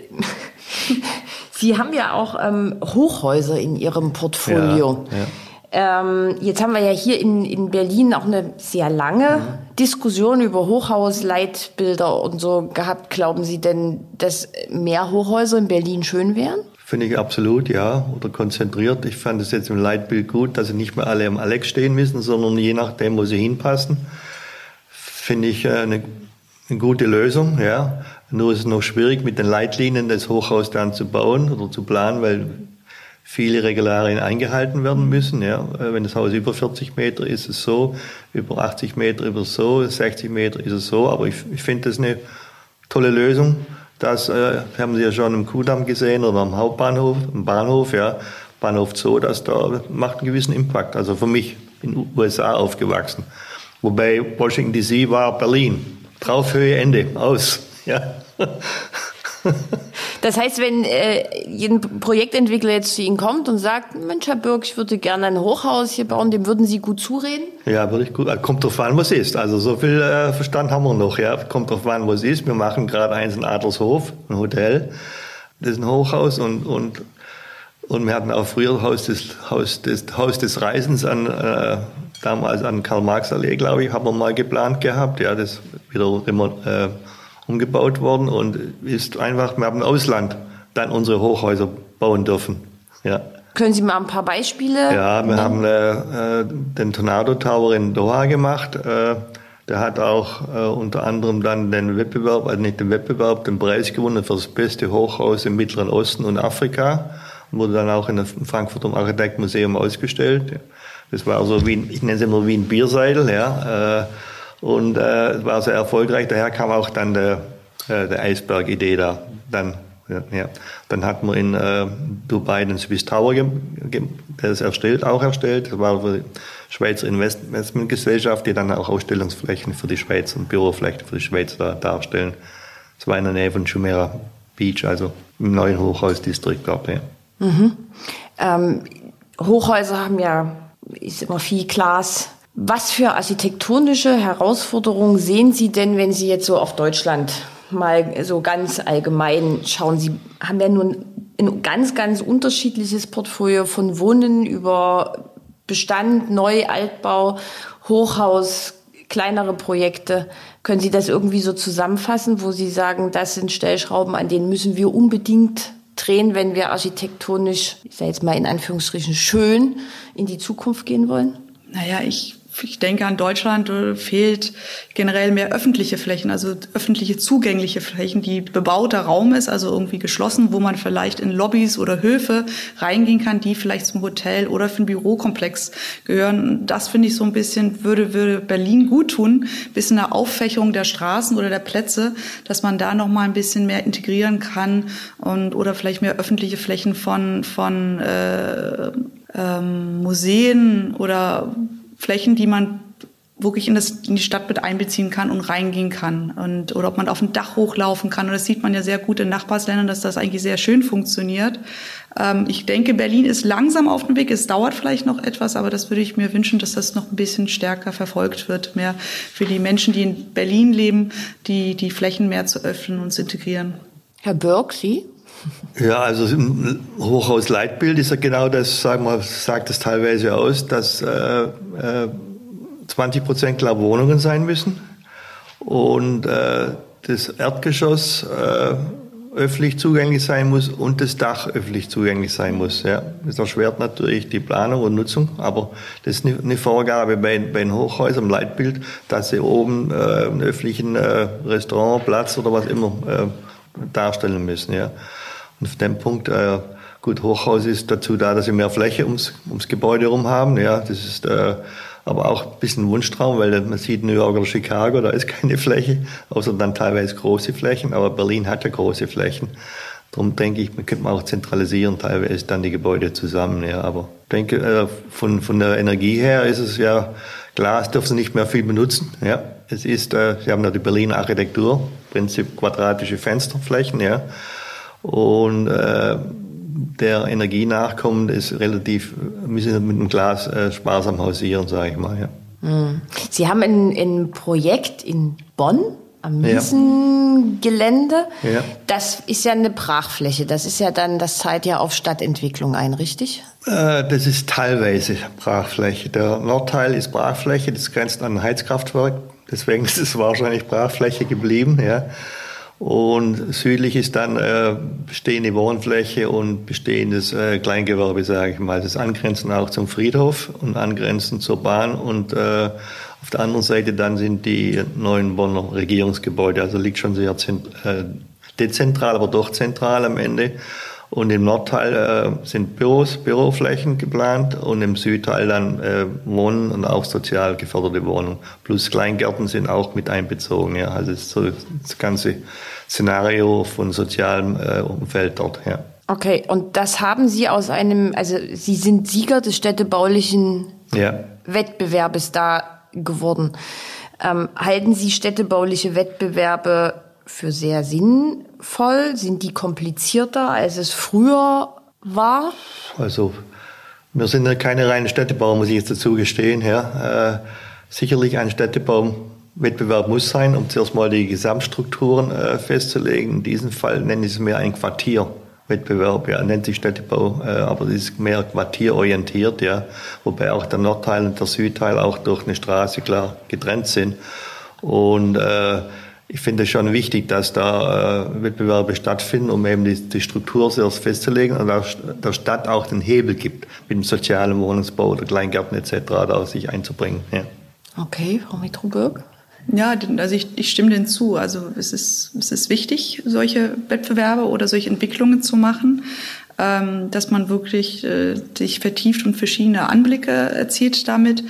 Sie haben ja auch ähm, Hochhäuser in Ihrem Portfolio. Ja, ja. Ähm, jetzt haben wir ja hier in, in Berlin auch eine sehr lange mhm. Diskussion über Hochhausleitbilder und so gehabt. Glauben Sie denn, dass mehr Hochhäuser in Berlin schön wären? Finde ich absolut, ja. Oder konzentriert. Ich fand es jetzt im Leitbild gut, dass sie nicht mehr alle am Alex stehen müssen, sondern je nachdem, wo sie hinpassen. Finde ich äh, eine, eine gute Lösung, ja. Nur ist es noch schwierig, mit den Leitlinien das Hochhaus dann zu bauen oder zu planen, weil viele Regularien eingehalten werden müssen. Ja. Äh, wenn das Haus über 40 Meter ist, ist es so, über 80 Meter ist es so, 60 Meter ist es so. Aber ich, ich finde das eine tolle Lösung. Das äh, haben Sie ja schon im Kudamm gesehen oder am Hauptbahnhof, im Bahnhof, ja, Bahnhof Zoo, das da macht einen gewissen Impact. Also für mich in den USA aufgewachsen. Wobei Washington DC war Berlin. Traufhöhe, Ende, aus. Ja. Das heißt, wenn äh, ein Projektentwickler jetzt zu Ihnen kommt und sagt, Mensch, Herr Birk, ich würde gerne ein Hochhaus hier bauen, dem würden Sie gut zureden? Ja, würde ich gut. Äh, kommt drauf an, was ist. Also so viel äh, Verstand haben wir noch. Ja, kommt drauf an, was ist. Wir machen gerade eins in Adlershof, ein Hotel. Das ist ein Hochhaus und und und wir hatten auch früher Haus des Haus des Haus des Reisens an äh, damals an Karl Marx Allee, glaube ich, haben wir mal geplant gehabt. Ja, das wieder immer äh, umgebaut worden und ist einfach, wir haben im Ausland dann unsere Hochhäuser bauen dürfen. Ja. Können Sie mal ein paar Beispiele? Ja, wir haben äh, äh, den Tornado Tower in Doha gemacht. Äh, der hat auch äh, unter anderem dann den Wettbewerb, also nicht den Wettbewerb, den Preis gewonnen für das beste Hochhaus im Mittleren Osten und Afrika. Und wurde dann auch in dem Frankfurter Architektmuseum ausgestellt. Das war so wie, ich nenne es immer wie ein Bierseidel, ja. Äh, und äh, war sehr erfolgreich. Daher kam auch dann der, äh, der Eisberg-Idee da. Dann, ja, ja. dann hat man in äh, Dubai den Swiss Tower, das erstellt, auch erstellt. Das war für die Schweizer Investmentgesellschaft, die dann auch Ausstellungsflächen für die Schweiz und Büroflächen für die Schweiz da, darstellen. Das war in der Nähe von Jumeirah Beach, also im neuen Hochhausdistrikt dort. Ja. Mhm. Ähm, Hochhäuser haben ja ist immer viel Glas, was für architektonische Herausforderungen sehen Sie denn, wenn Sie jetzt so auf Deutschland mal so ganz allgemein schauen? Sie haben ja nun ein ganz, ganz unterschiedliches Portfolio von Wohnen über Bestand, Neu, Altbau, Hochhaus, kleinere Projekte. Können Sie das irgendwie so zusammenfassen, wo Sie sagen, das sind Stellschrauben, an denen müssen wir unbedingt drehen, wenn wir architektonisch, ich sage jetzt mal in Anführungsstrichen, schön in die Zukunft gehen wollen? Naja, ich ich denke, an Deutschland äh, fehlt generell mehr öffentliche Flächen, also öffentliche zugängliche Flächen, die bebauter Raum ist, also irgendwie geschlossen, wo man vielleicht in Lobbys oder Höfe reingehen kann, die vielleicht zum Hotel oder für einen Bürokomplex gehören. Das finde ich so ein bisschen, würde, würde Berlin gut tun, bis in der Auffächerung der Straßen oder der Plätze, dass man da noch mal ein bisschen mehr integrieren kann und oder vielleicht mehr öffentliche Flächen von, von äh, ähm, Museen oder Flächen, die man wirklich in, das, in die Stadt mit einbeziehen kann und reingehen kann. Und, oder ob man auf ein Dach hochlaufen kann. Und das sieht man ja sehr gut in Nachbarsländern, dass das eigentlich sehr schön funktioniert. Ähm, ich denke, Berlin ist langsam auf dem Weg. Es dauert vielleicht noch etwas, aber das würde ich mir wünschen, dass das noch ein bisschen stärker verfolgt wird. Mehr für die Menschen, die in Berlin leben, die, die Flächen mehr zu öffnen und zu integrieren. Herr Birk, Sie? Ja, also im Hochhaus-Leitbild ist ja genau das, sagen wir, sagt es teilweise aus, dass äh, äh, 20 Prozent klar Wohnungen sein müssen und äh, das Erdgeschoss äh, öffentlich zugänglich sein muss und das Dach öffentlich zugänglich sein muss. Ja. Das erschwert natürlich die Planung und Nutzung, aber das ist eine Vorgabe bei, bei den Hochhäusern im Leitbild, dass sie oben äh, einen öffentlichen äh, Restaurant, Platz oder was immer äh, darstellen müssen. Ja. Und auf dem Punkt, äh, gut, Hochhaus ist dazu da, dass sie mehr Fläche ums, ums Gebäude herum haben. Ja, das ist äh, aber auch ein bisschen Wunschtraum, weil man sieht New York oder Chicago, da ist [LAUGHS] keine Fläche, außer dann teilweise große Flächen, aber Berlin hat ja große Flächen. Darum denke ich, man könnte auch zentralisieren, teilweise dann die Gebäude zusammen. Ja. Aber ich denke, äh, von, von der Energie her ist es ja klar, es dürfen sie nicht mehr viel benutzen. Ja. Es ist, äh, Sie haben ja die Berliner Architektur, Prinzip quadratische Fensterflächen, ja. Und äh, der Energie nachkommt, ist relativ, müssen mit dem Glas äh, sparsam hausieren, sage ich mal. Ja. Hm. Sie haben ein, ein Projekt in Bonn am Miesengelände. Ja. Das ist ja eine Brachfläche. Das ist ja dann, das ja auf Stadtentwicklung ein, richtig? Äh, das ist teilweise Brachfläche. Der Nordteil ist Brachfläche, das grenzt an ein Heizkraftwerk. Deswegen ist es wahrscheinlich Brachfläche geblieben. Ja. Und südlich ist dann äh, bestehende Wohnfläche und bestehendes äh, Kleingewerbe, sage ich mal. Das angrenzend auch zum Friedhof und angrenzend zur Bahn. Und äh, auf der anderen Seite dann sind die neuen Bonner Regierungsgebäude. Also liegt schon sehr äh, dezentral, aber doch zentral am Ende. Und im Nordteil äh, sind Büros, Büroflächen geplant und im Südteil dann äh, Wohnen und auch sozial geförderte Wohnungen. Plus Kleingärten sind auch mit einbezogen. Ja. Also das, so das ganze Szenario von sozialem äh, Umfeld dort. Ja. Okay, und das haben Sie aus einem, also Sie sind Sieger des städtebaulichen ja. Wettbewerbes da geworden. Ähm, halten Sie städtebauliche Wettbewerbe für sehr sinnvoll? Sind die komplizierter, als es früher war? Also, wir sind ja keine reinen Städtebauer, muss ich jetzt dazu gestehen. Ja. Äh, sicherlich ein Städtebauwettbewerb muss sein, um zuerst mal die Gesamtstrukturen äh, festzulegen. In diesem Fall nennen sie es mehr ein Quartierwettbewerb, ja, nennt sich Städtebau, äh, aber das ist mehr quartierorientiert, ja, wobei auch der Nordteil und der Südteil auch durch eine Straße klar getrennt sind. Und äh, ich finde es schon wichtig, dass da äh, Wettbewerbe stattfinden, um eben die, die Struktur zuerst festzulegen und auch der Stadt auch den Hebel gibt, mit dem sozialen Wohnungsbau oder Kleingärten etc. da sich einzubringen. Ja. Okay, Frau Metroburg. Ja, also ich, ich stimme dem zu. Also es ist, es ist wichtig, solche Wettbewerbe oder solche Entwicklungen zu machen, ähm, dass man wirklich äh, sich vertieft und verschiedene Anblicke erzielt damit.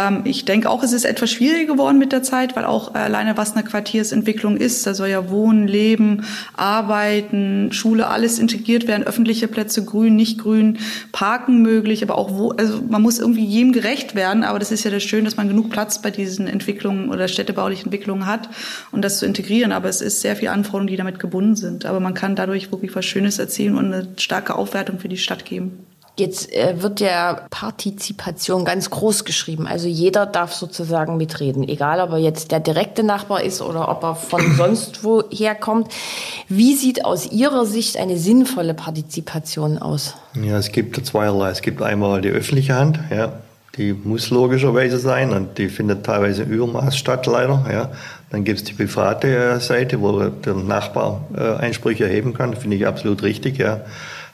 Ähm, ich denke auch, es ist etwas schwieriger geworden mit der Zeit, weil auch alleine was eine Quartiersentwicklung ist, da soll ja Wohnen, Leben, Arbeiten, Schule, alles integriert werden, öffentliche Plätze, grün, nicht grün, Parken möglich, aber auch wo, also man muss irgendwie jedem gerecht werden, aber das ist ja das Schön, dass man genug Platz bei diesen Entwicklungen oder städtebaulichen Entwicklungen hat und das zu integrieren, aber es ist sehr viel Anforderungen, die damit gebunden sind, aber man kann dadurch wirklich was Schönes erzielen und eine starke Aufwertung für die Stadt geben. Jetzt äh, wird ja Partizipation ganz groß geschrieben. Also jeder darf sozusagen mitreden, egal ob er jetzt der direkte Nachbar ist oder ob er von [CLEARS THROAT] sonst woher kommt. Wie sieht aus Ihrer Sicht eine sinnvolle Partizipation aus? Ja, es gibt zweierlei. Es gibt einmal die öffentliche Hand, ja, die muss logischerweise sein und die findet teilweise im Übermaß statt, leider. Ja. Dann gibt es die private äh, Seite, wo der Nachbar äh, Einsprüche erheben kann. Finde ich absolut richtig, ja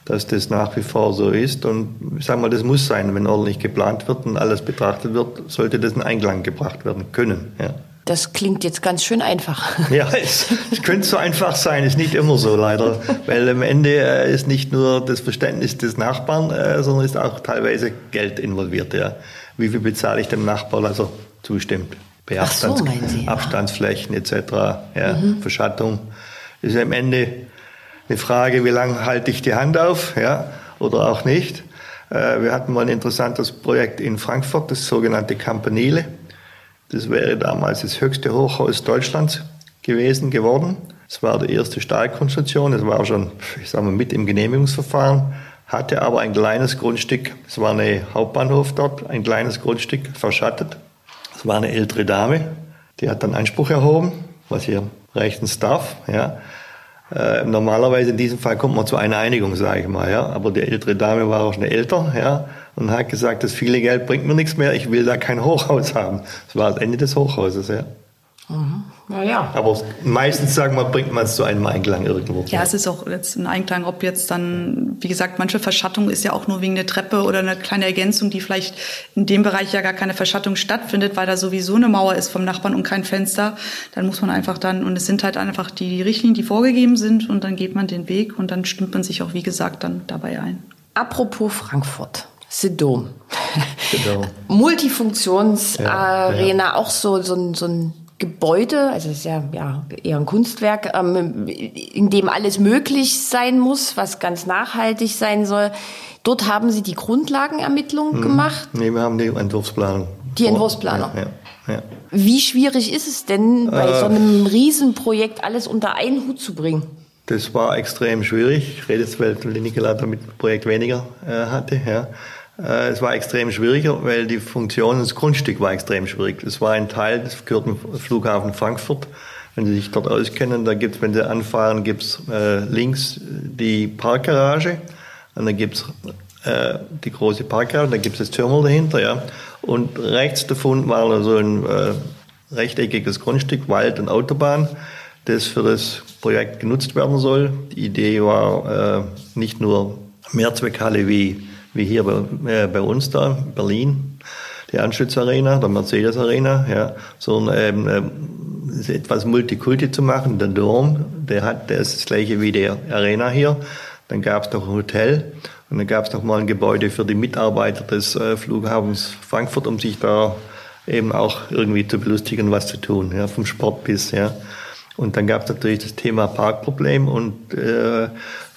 dass das nach wie vor so ist. Und ich sage mal, das muss sein. Wenn ordentlich geplant wird und alles betrachtet wird, sollte das in Einklang gebracht werden können. Ja. Das klingt jetzt ganz schön einfach. [LAUGHS] Ja, es, es könnte so einfach sein, ist nicht immer so leider, weil am Ende äh, ist nicht nur das Verständnis des Nachbarn, äh, sondern ist auch teilweise Geld involviert. Ja. Wie viel bezahle ich dem Nachbarn, also zustimmt? Bei Abstands so, Abstandsflächen etc., ja, mhm. Verschattung. Ist am Ende eine Frage, wie lange halte ich die Hand auf, ja, oder auch nicht. Äh, wir hatten mal ein interessantes Projekt in Frankfurt, das sogenannte Campanile. Das wäre damals das höchste Hochhaus Deutschlands gewesen, geworden. Es war die erste Stahlkonstruktion. Es war schon, ich sage mal, mit im Genehmigungsverfahren, hatte aber ein kleines Grundstück. Es war eine Hauptbahnhof dort, ein kleines Grundstück, verschattet. Es war eine ältere Dame, die hat dann Anspruch erhoben, was hier rechtens darf, ja. Äh, normalerweise in diesem Fall kommt man zu einer Einigung, sage ich mal, ja. Aber die ältere Dame war auch schon älter, ja, und hat gesagt, das viele Geld bringt mir nichts mehr, ich will da kein Hochhaus haben. Das war das Ende des Hochhauses, ja. Mhm. Ja, Aber meistens, sagen wir, bringt man es zu einem Einklang irgendwo. Ja, es ist auch jetzt ein Einklang, ob jetzt dann, wie gesagt, manche Verschattung ist ja auch nur wegen der Treppe oder eine kleine Ergänzung, die vielleicht in dem Bereich ja gar keine Verschattung stattfindet, weil da sowieso eine Mauer ist vom Nachbarn und kein Fenster. Dann muss man einfach dann, und es sind halt einfach die, Richtlinien, die vorgegeben sind und dann geht man den Weg und dann stimmt man sich auch, wie gesagt, dann dabei ein. Apropos Frankfurt. Sedom. Genau. [LAUGHS] Multifunktionsarena, Ja, ja. auch so, so, so ein Gebäude, also es ist ja, ja eher ein Kunstwerk, ähm, in dem alles möglich sein muss, was ganz nachhaltig sein soll. Dort haben Sie die Grundlagenermittlung gemacht. Nee, wir haben die Entwurfsplanung. Die Entwurfsplanung. Ja, ja, ja. Wie schwierig ist es denn, bei Äh. so einem Riesenprojekt alles unter einen Hut zu bringen? Das war extrem schwierig. Ich rede jetzt, weil Nikola damit ein Projekt weniger äh, hatte. Ja. Äh, es war extrem schwieriger, weil die Funktion, das Grundstück war extrem schwierig. Es war ein Teil, das gehört dem Flughafen Frankfurt. Wenn Sie sich dort auskennen, da gibt's, wenn Sie anfahren, gibt's äh, links die Parkgarage und dann gibt's äh, die große Parkgarage, da gibt's das Terminal dahinter, ja. Und rechts davon war so ein äh, rechteckiges Grundstück, Wald und Autobahn, das für das Projekt genutzt werden soll. Die Idee war äh, nicht nur Mehrzweckhalle wie, wie hier bei, äh, bei uns da, in Berlin, die Anschlussarena, der Mercedes Arena, ja, sondern eben ähm, etwas Multikulti zu machen. Der Dom, der hat, der ist das gleiche wie die Arena hier. Dann gab es noch ein Hotel und dann gab es noch mal ein Gebäude für die Mitarbeiter des äh, Flughafens Frankfurt, um sich da eben auch irgendwie zu belustigen, was zu tun, ja, vom Sport bis, ja. Und dann gab es natürlich das Thema Parkproblem und äh,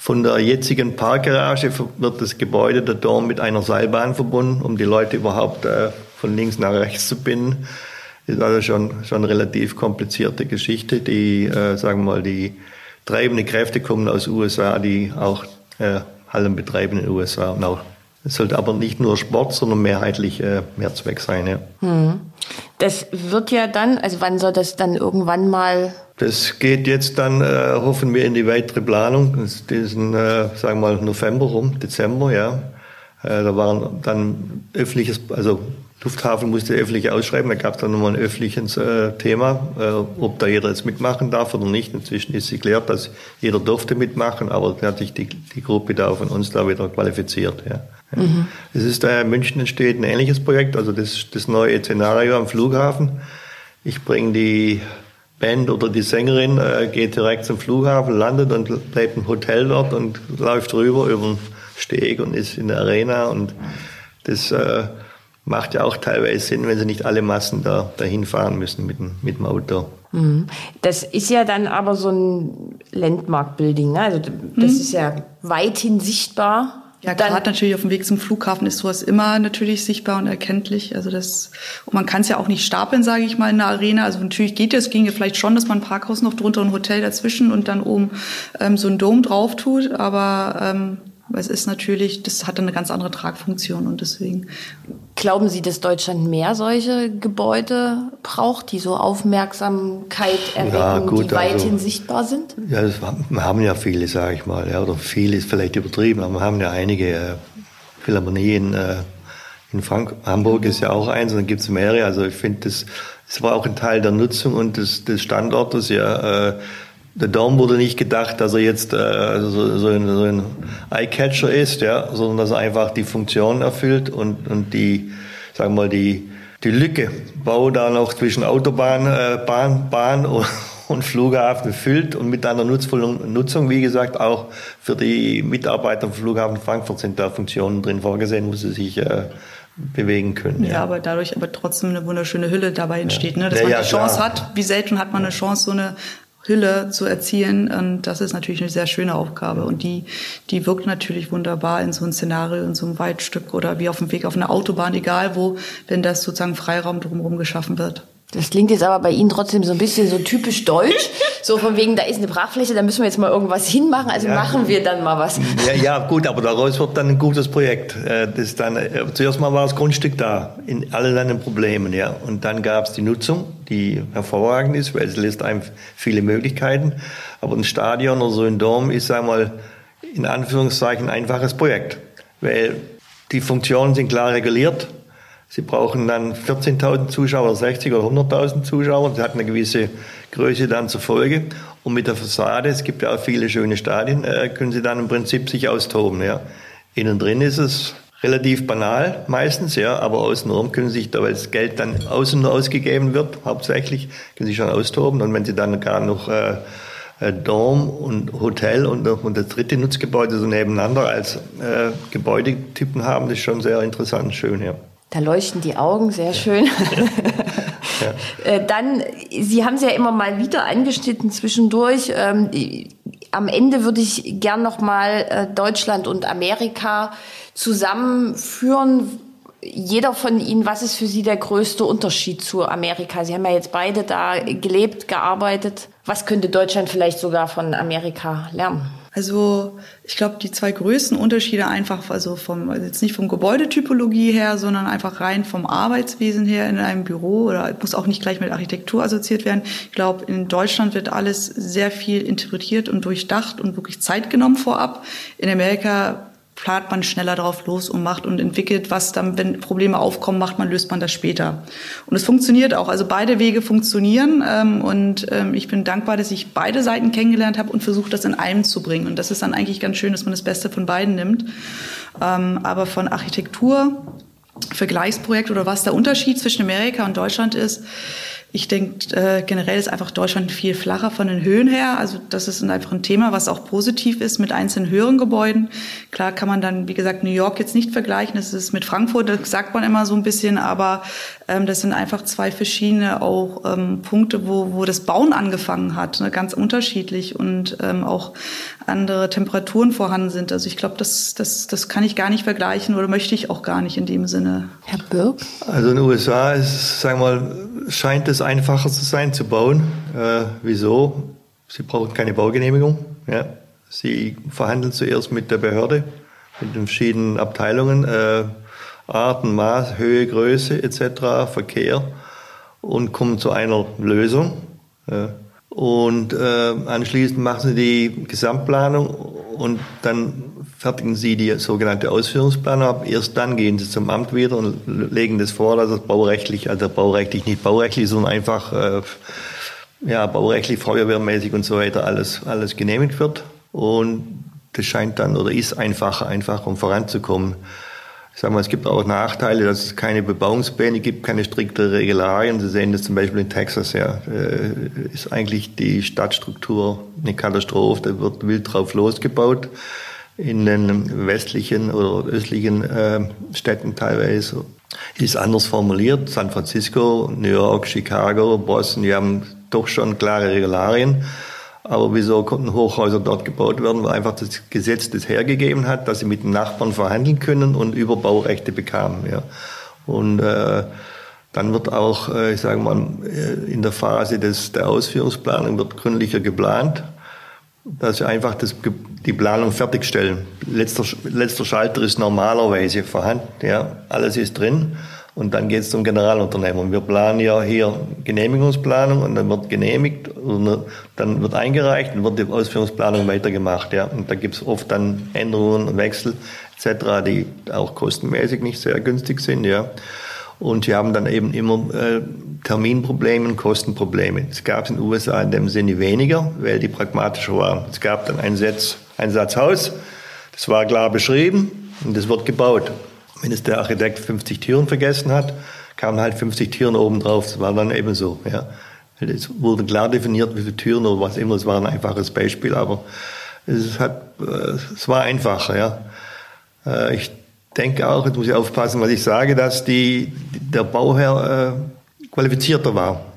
von der jetzigen Parkgarage wird das Gebäude der Dom mit einer Seilbahn verbunden, um die Leute überhaupt äh, von links nach rechts zu binden. Ist also schon schon relativ komplizierte Geschichte. Die, äh, sagen wir mal, die treibende Kräfte kommen aus USA, die auch äh, Hallen betreiben in den USA und auch es sollte aber nicht nur Sport, sondern mehrheitlich äh, Mehrzweck sein. Ja. Das wird ja dann, also wann soll das dann irgendwann mal Das geht jetzt dann, äh, hoffen wir, in die weitere Planung. Das ist diesen, äh, sagen wir mal, November rum, Dezember, ja. Äh, da waren dann öffentliches, also Lufthafen musste öffentlich ausschreiben, da gab es dann nochmal ein öffentliches äh, Thema, äh, ob da jeder jetzt mitmachen darf oder nicht. Inzwischen ist geklärt, dass jeder durfte mitmachen, aber da hat sich die, die Gruppe da von uns da wieder qualifiziert. Ja. Ja. Es ist da in München entsteht ein ähnliches Projekt, also das, das neue Szenario am Flughafen. Ich bringe die Band oder die Sängerin äh, geht direkt zum Flughafen, landet und bleibt im Hotel dort und läuft rüber über den Steg und ist in der Arena und das äh, macht ja auch teilweise Sinn, wenn sie nicht alle Massen da dahin fahren müssen mit dem, mit dem Auto. Das ist ja dann aber so ein Landmark-Building. Ne? Also das ist ja weithin sichtbar. Ja, gerade natürlich auf dem Weg zum Flughafen ist sowas immer natürlich sichtbar und erkenntlich. Also das und man kann es ja auch nicht stapeln, sage ich mal, in einer Arena. Also natürlich geht es, ginge vielleicht schon, dass man ein Parkhaus noch drunter, ein Hotel dazwischen und dann oben ähm, so ein Dom drauf tut. Aber ähm, es ist natürlich, das hat eine ganz andere Tragfunktion und deswegen. Glauben Sie, dass Deutschland mehr solche Gebäude braucht, die so Aufmerksamkeit erwecken, Ja, gut, die weithin also- sichtbar sind? Ja, das, haben- wir haben ja viele, sage ich mal, ja, oder viele ist vielleicht übertrieben, aber wir haben ja einige äh, Philharmonien. Äh, in Frank Hamburg ist ja auch eins, und dann gibt es mehrere. Also ich finde, das, das war auch ein Teil der Nutzung und des, des Standortes. Ja, äh, der Dom wurde nicht gedacht, dass er jetzt äh, so, so, ein, so ein Eyecatcher ist, ja, sondern dass er einfach die Funktion erfüllt und, und die, sagen wir mal, die, die Lücke, Bau da noch zwischen Autobahn, äh, Bahn, Bahn und, [LAUGHS] und Flughafen füllt und mit einer nutzvollen Nutzung, wie gesagt, auch für die Mitarbeiter vom Flughafen Frankfurt sind da Funktionen drin vorgesehen, wo sie sich äh, bewegen können. Ja. aber dadurch aber trotzdem eine wunderschöne Hülle dabei entsteht, ne? dass Ja, man ja, die Chance klar. hat, wie selten hat man eine Chance, so eine Hülle zu erzielen. Und das ist natürlich eine sehr schöne Aufgabe. Und die, die wirkt natürlich wunderbar in so einem Szenario, in so einem Weitstück oder wie auf dem Weg auf einer Autobahn, egal wo, wenn das sozusagen Freiraum drumherum geschaffen wird. Das klingt jetzt aber bei Ihnen trotzdem so ein bisschen so typisch deutsch. [LAUGHS] So von wegen, da ist eine Brachfläche, da müssen wir jetzt mal irgendwas hinmachen. Also ja, machen wir dann mal was. Ja, ja, gut, aber daraus wird dann ein gutes Projekt. Äh, das dann, äh, zuerst mal war das Grundstück da, in all seinen Problemen, ja. Und dann gab es die Nutzung, die hervorragend ist, weil es lässt einem viele Möglichkeiten. Aber ein Stadion oder so ein Dom ist, sagen wir mal, in Anführungszeichen ein einfaches Projekt. Weil die Funktionen sind klar reguliert Sie brauchen dann 14.000 Zuschauer, 60 oder 100.000 Zuschauer. Das hat eine gewisse Größe dann zur Folge. Und mit der Fassade, es gibt ja auch viele schöne Stadien, äh, können Sie dann im Prinzip sich austoben. Ja. Innen drin ist es relativ banal meistens, ja, aber außenrum können Sie sich, da weil das Geld dann außen nur ausgegeben wird, hauptsächlich, können Sie schon austoben. Und wenn Sie dann gar noch äh, äh Dom und Hotel und, und das dritte Nutzgebäude so nebeneinander als äh, Gebäudetypen haben, das ist schon sehr interessant, schön, ja. Da leuchten die Augen, sehr schön. [LAUGHS] Ja. Äh, dann, Sie haben es ja immer mal wieder angeschnitten zwischendurch. Am Ende würde ich gern noch mal äh, Deutschland und Amerika zusammenführen. Jeder von Ihnen, was ist für Sie der größte Unterschied zu Amerika? Sie haben ja jetzt beide da gelebt, gearbeitet. Was könnte Deutschland vielleicht sogar von Amerika lernen? Also ich glaube, die zwei größten Unterschiede einfach, also vom, also jetzt nicht vom Gebäudetypologie her, sondern einfach rein vom Arbeitswesen her in einem Büro oder muss auch nicht gleich mit Architektur assoziiert werden. Ich glaube, in Deutschland wird alles sehr viel interpretiert und durchdacht und wirklich Zeit genommen vorab. In Amerika plant man schneller drauf los und macht und entwickelt, was dann, wenn Probleme aufkommen, macht man, löst man das später. Und es funktioniert auch. Also beide Wege funktionieren. Ähm, und ähm, ich bin dankbar, dass ich beide Seiten kennengelernt habe und versuche, das in einem zu bringen. Und das ist dann eigentlich ganz schön, dass man das Beste von beiden nimmt. Ähm, aber von Architektur, Vergleichsprojekt oder was der Unterschied zwischen Amerika und Deutschland ist, ich denke, äh, generell ist einfach Deutschland viel flacher von den Höhen her. Also das ist einfach ein Thema, was auch positiv ist mit einzelnen höheren Gebäuden. Klar kann man dann, wie gesagt, New York jetzt nicht vergleichen. Das ist mit Frankfurt, das sagt man immer so ein bisschen, aber das sind einfach zwei verschiedene auch ähm, Punkte, wo, wo das Bauen angefangen hat, ne, ganz unterschiedlich und ähm, auch andere Temperaturen vorhanden sind. Also ich glaube, das, das, das kann ich gar nicht vergleichen oder möchte ich auch gar nicht in dem Sinne. Herr Birk? Also in den USA ist, sagen wir mal, scheint es einfacher zu sein zu bauen. Äh, wieso? Sie brauchen keine Baugenehmigung. Ja. Sie verhandeln zuerst mit der Behörde, mit den verschiedenen Abteilungen, äh, Arten, Maß, Höhe, Größe etc., Verkehr und kommen zu einer Lösung. Und äh, anschließend machen sie die Gesamtplanung und dann fertigen sie die sogenannte Ausführungsplanung ab. Erst dann gehen sie zum Amt wieder und legen das vor, dass es baurechtlich, also baurechtlich nicht baurechtlich, sondern einfach äh, ja, baurechtlich, feuerwehrmäßig und so weiter alles, alles genehmigt wird. Und das scheint dann oder ist einfacher, einfach um voranzukommen. Ich mal, es gibt auch Nachteile, dass es keine Bebauungspläne gibt, keine strikte Regularien. Sie sehen das zum Beispiel in Texas, ja, äh, ist eigentlich die Stadtstruktur eine Katastrophe. Da wird wild drauf losgebaut. In den westlichen oder östlichen äh, Städten teilweise ist anders formuliert. San Francisco, New York, Chicago, Boston, die haben doch schon klare Regularien. Aber wieso konnten Hochhäuser dort gebaut werden? Weil einfach das Gesetz das hergegeben hat, dass sie mit den Nachbarn verhandeln können und Überbaurechte bekamen. Ja. Und äh, dann wird auch, äh, ich sage mal, äh, in der Phase des, der Ausführungsplanung wird gründlicher geplant, dass sie einfach das, die Planung fertigstellen. Letzter, letzter Schalter ist normalerweise vorhanden. Ja. Alles ist drin. Und dann geht es zum Generalunternehmer. Wir planen ja hier Genehmigungsplanung und dann wird genehmigt und dann wird eingereicht und wird die Ausführungsplanung weitergemacht. Ja. Und da gibt es oft dann Änderungen und Wechsel etc., die auch kostenmäßig nicht sehr günstig sind. Ja. Und sie haben dann eben immer äh, Terminprobleme und Kostenprobleme. Es gab es in den USA in dem Sinne weniger, weil die pragmatischer waren. Es gab dann ein Satz, ein Satz Haus, das war klar beschrieben und das wird gebaut. Wenn es der Architekt 50 Türen vergessen hat, kamen halt 50 Türen oben drauf. Das war dann eben so. Ja. Es wurde klar definiert, wie viele Türen oder was immer. Es war ein einfaches Beispiel, aber es, hat, äh, es war einfacher. Ja. Äh, ich denke auch, jetzt muss ich aufpassen, was ich sage, dass die, der Bauherr äh, qualifizierter war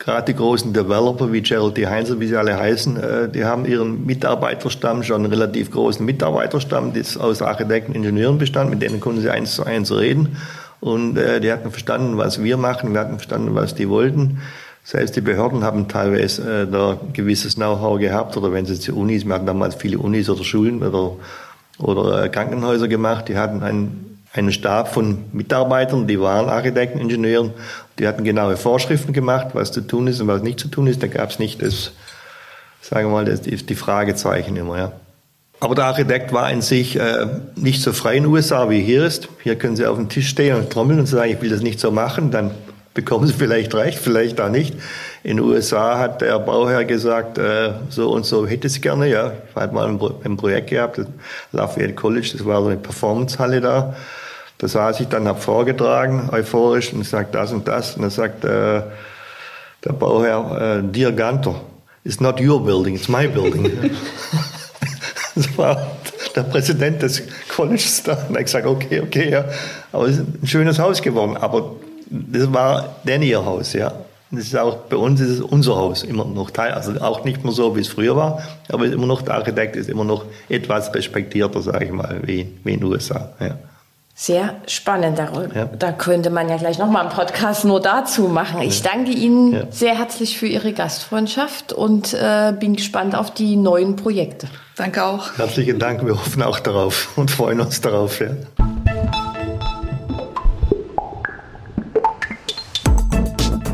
gerade die großen Developer wie Gerald D. Heinzel, wie sie alle heißen, äh, die haben ihren Mitarbeiterstamm schon einen relativ großen Mitarbeiterstamm, das aus Architekten, Ingenieuren bestand, mit denen konnten sie eins zu eins reden. Und äh, die hatten verstanden, was wir machen, wir hatten verstanden, was die wollten. Selbst die Behörden haben teilweise äh, da gewisses Know-how gehabt, oder wenn sie zu Unis, wir hatten damals viele Unis oder Schulen oder, oder Krankenhäuser gemacht, die hatten einen, einen Stab von Mitarbeitern, die waren Architekten, Ingenieuren, die hatten genaue Vorschriften gemacht, was zu tun ist und was nicht zu tun ist. Da gab es nicht das, sagen wir mal, das, die Fragezeichen immer. Ja. Aber der Architekt war in sich äh, nicht so frei in den USA, wie hier ist. Hier können Sie auf dem Tisch stehen und trommeln und sagen, ich will das nicht so machen. Dann bekommen Sie vielleicht recht, vielleicht auch nicht. In den USA hat der Bauherr gesagt, äh, so und so hätte es gerne. Ja, ich hatte mal ein, ein Projekt gehabt, Lafayette College, das war so eine Performancehalle da. Da saß ich dann, habe vorgetragen, euphorisch, und sagt das und das. Und dann sagt äh, der Bauherr, äh, Dear Ganter, it's not your building, it's my building. [LAUGHS] Das war der Präsident des Colleges da. Und er hat gesagt, okay, okay, ja. Aber es ist ein schönes Haus geworden. Aber das war denn ihr Haus, ja. Das ist auch, bei uns ist es unser Haus immer noch Teil, also auch nicht mehr so, wie es früher war, aber immer noch, der Architekt ist immer noch etwas respektierter, sage ich mal, wie, wie in den USA, ja. Sehr spannend. Da, ja. da könnte man ja gleich nochmal einen Podcast nur dazu machen. Ich danke Ihnen ja. sehr herzlich für Ihre Gastfreundschaft und äh, bin gespannt auf die neuen Projekte. Danke auch. Herzlichen Dank. Wir hoffen auch darauf [LAUGHS] und freuen uns darauf. Ja.